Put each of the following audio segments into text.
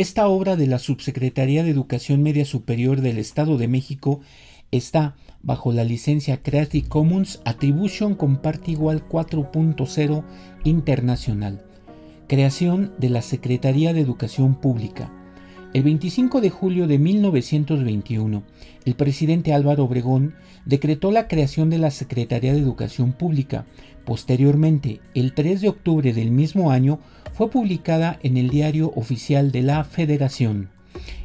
Esta obra de la Subsecretaría de Educación Media Superior del Estado de México está bajo la licencia Creative Commons Attribution Comparte Igual 4.0 Internacional. Creación de la Secretaría de Educación Pública. El 25 de julio de 1921, el presidente Álvaro Obregón decretó la creación de la Secretaría de Educación Pública. Posteriormente, el 3 de octubre del mismo año, fue publicada en el Diario Oficial de la Federación.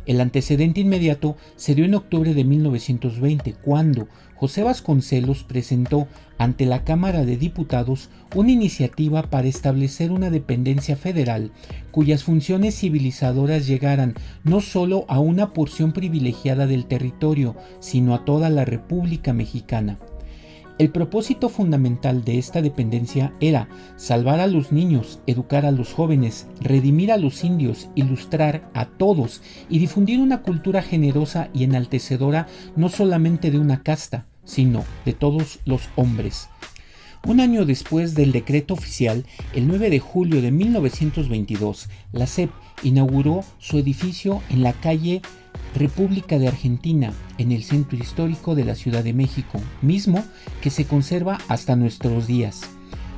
El antecedente inmediato se dio en octubre de 1920, cuando José Vasconcelos presentó ante la Cámara de Diputados una iniciativa para establecer una dependencia federal cuyas funciones civilizadoras llegaran no solo a una porción privilegiada del territorio, sino a toda la República Mexicana. El propósito fundamental de esta dependencia era salvar a los niños, educar a los jóvenes, redimir a los indios, ilustrar a todos y difundir una cultura generosa y enaltecedora no solamente de una casta, sino de todos los hombres. Un año después del decreto oficial, el 9 de julio de 1922, la SEP inauguró su edificio en la calle República de Argentina, en el centro histórico de la Ciudad de México, mismo que se conserva hasta nuestros días.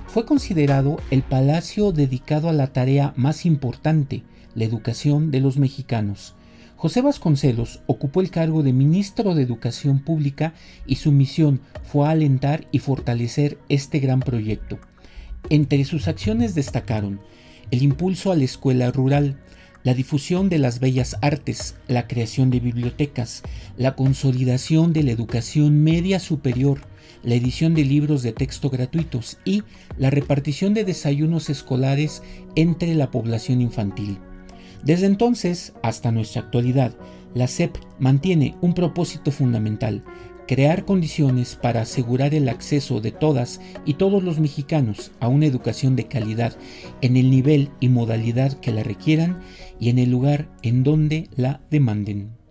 Fue considerado el palacio dedicado a la tarea más importante, la educación de los mexicanos. José Vasconcelos ocupó el cargo de ministro de Educación Pública y su misión fue alentar y fortalecer este gran proyecto. Entre sus acciones destacaron el impulso a la escuela rural, la difusión de las bellas artes, la creación de bibliotecas, la consolidación de la educación media superior, la edición de libros de texto gratuitos y la repartición de desayunos escolares entre la población infantil. Desde entonces hasta nuestra actualidad, la SEP mantiene un propósito fundamental, crear condiciones para asegurar el acceso de todas y todos los mexicanos a una educación de calidad en el nivel y modalidad que la requieran y en el lugar en donde la demanden.